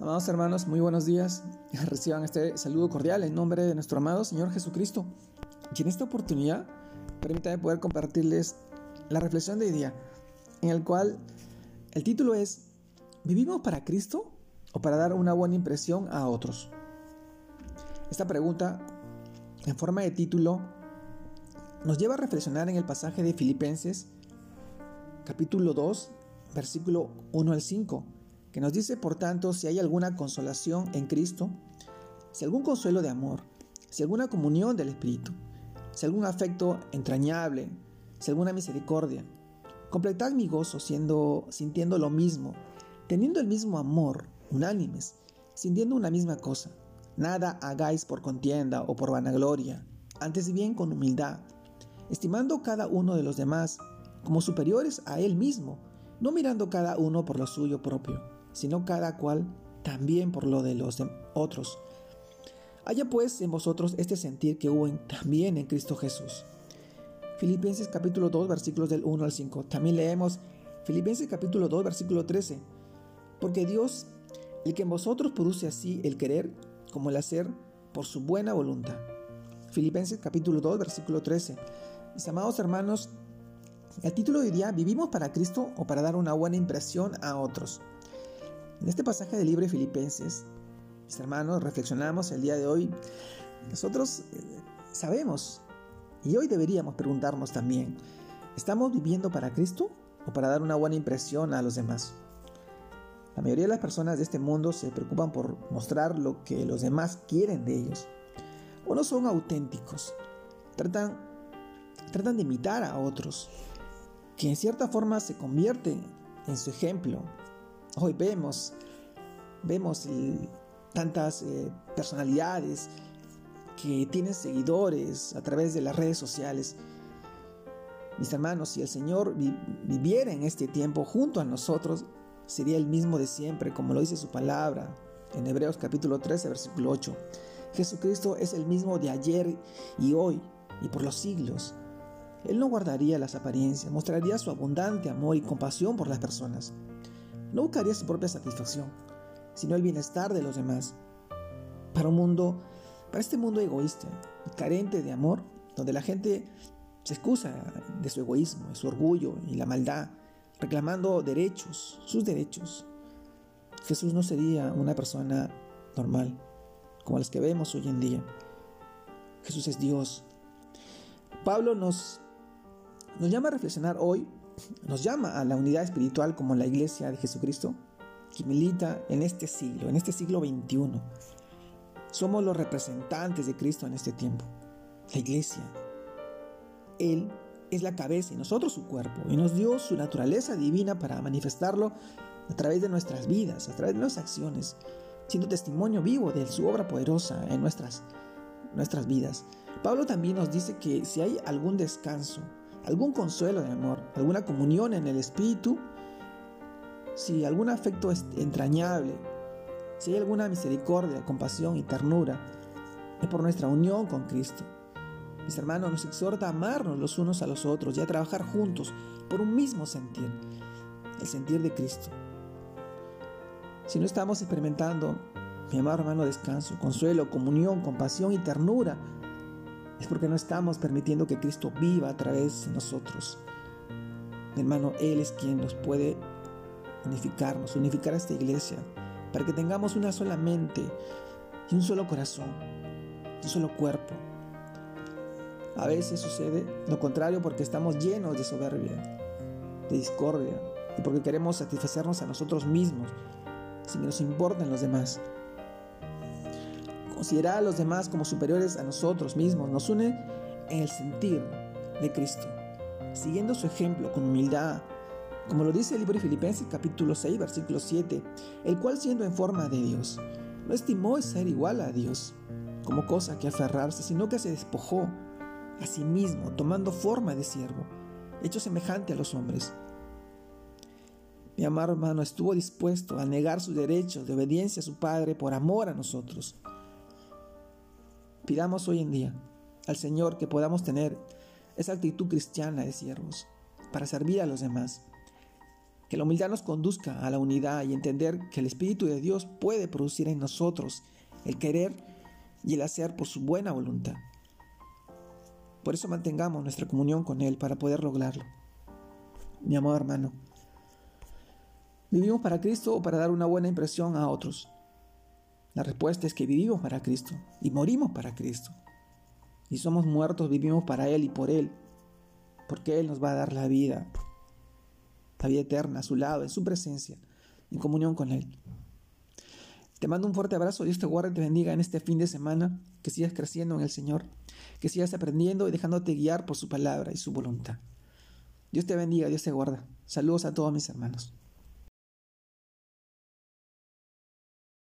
Amados hermanos, muy buenos días. Reciban este saludo cordial en nombre de nuestro amado Señor Jesucristo. Y en esta oportunidad, permítanme poder compartirles la reflexión de hoy día, en el cual el título es ¿Vivimos para Cristo o para dar una buena impresión a otros? Esta pregunta, en forma de título, nos lleva a reflexionar en el pasaje de Filipenses, capítulo 2, versículo 1 al 5 que nos dice, por tanto, si hay alguna consolación en Cristo, si algún consuelo de amor, si alguna comunión del Espíritu, si algún afecto entrañable, si alguna misericordia, completad mi gozo siendo, sintiendo lo mismo, teniendo el mismo amor, unánimes, sintiendo una misma cosa. Nada hagáis por contienda o por vanagloria, antes bien con humildad, estimando cada uno de los demás como superiores a él mismo, no mirando cada uno por lo suyo propio sino cada cual también por lo de los otros. Haya pues en vosotros este sentir que hubo también en Cristo Jesús. Filipenses capítulo 2 versículos del 1 al 5. También leemos Filipenses capítulo 2 versículo 13. Porque Dios, el que en vosotros produce así el querer como el hacer por su buena voluntad. Filipenses capítulo 2 versículo 13. Mis amados hermanos, el título diría, ¿vivimos para Cristo o para dar una buena impresión a otros? En este pasaje del libro de Filipenses, mis hermanos, reflexionamos el día de hoy. Nosotros eh, sabemos, y hoy deberíamos preguntarnos también, ¿estamos viviendo para Cristo o para dar una buena impresión a los demás? La mayoría de las personas de este mundo se preocupan por mostrar lo que los demás quieren de ellos. O no son auténticos. Tratan, tratan de imitar a otros, que en cierta forma se convierten en su ejemplo, Hoy vemos, vemos tantas eh, personalidades que tienen seguidores a través de las redes sociales. Mis hermanos, si el Señor viviera en este tiempo junto a nosotros, sería el mismo de siempre, como lo dice su palabra en Hebreos capítulo 13, versículo 8. Jesucristo es el mismo de ayer y hoy y por los siglos. Él no guardaría las apariencias, mostraría su abundante amor y compasión por las personas no buscaría su propia satisfacción, sino el bienestar de los demás. Para un mundo, para este mundo egoísta carente de amor, donde la gente se excusa de su egoísmo, de su orgullo y la maldad, reclamando derechos, sus derechos. Jesús no sería una persona normal, como las que vemos hoy en día. Jesús es Dios. Pablo nos, nos llama a reflexionar hoy nos llama a la unidad espiritual como la iglesia de Jesucristo, que milita en este siglo, en este siglo XXI. Somos los representantes de Cristo en este tiempo, la iglesia. Él es la cabeza y nosotros su cuerpo, y nos dio su naturaleza divina para manifestarlo a través de nuestras vidas, a través de nuestras acciones, siendo testimonio vivo de su obra poderosa en nuestras, nuestras vidas. Pablo también nos dice que si hay algún descanso, algún consuelo de amor, alguna comunión en el Espíritu, si algún afecto entrañable, si hay alguna misericordia, compasión y ternura, es por nuestra unión con Cristo. Mis hermanos, nos exhorta a amarnos los unos a los otros y a trabajar juntos por un mismo sentir, el sentir de Cristo. Si no estamos experimentando, mi amado hermano, descanso, consuelo, comunión, compasión y ternura es porque no estamos permitiendo que Cristo viva a través de nosotros. Mi hermano, Él es quien nos puede unificarnos, unificar a esta iglesia, para que tengamos una sola mente y un solo corazón, un solo cuerpo. A veces sucede lo contrario porque estamos llenos de soberbia, de discordia, y porque queremos satisfacernos a nosotros mismos, sin que nos importen los demás. Considerar a los demás como superiores a nosotros mismos nos une en el sentir de Cristo, siguiendo su ejemplo con humildad, como lo dice el libro de Filipenses capítulo 6 versículo 7, el cual siendo en forma de Dios, no estimó ser igual a Dios como cosa que aferrarse, sino que se despojó a sí mismo, tomando forma de siervo, hecho semejante a los hombres. Mi amado hermano estuvo dispuesto a negar sus derechos de obediencia a su Padre por amor a nosotros. Pidamos hoy en día al Señor que podamos tener esa actitud cristiana de siervos para servir a los demás. Que la humildad nos conduzca a la unidad y entender que el Espíritu de Dios puede producir en nosotros el querer y el hacer por su buena voluntad. Por eso mantengamos nuestra comunión con Él para poder lograrlo. Mi amado hermano, ¿vivimos para Cristo o para dar una buena impresión a otros? La respuesta es que vivimos para Cristo y morimos para Cristo. Y somos muertos, vivimos para Él y por Él, porque Él nos va a dar la vida, la vida eterna a su lado, en su presencia, en comunión con Él. Te mando un fuerte abrazo, Dios te guarde y te bendiga en este fin de semana, que sigas creciendo en el Señor, que sigas aprendiendo y dejándote guiar por su palabra y su voluntad. Dios te bendiga, Dios te guarda. Saludos a todos mis hermanos.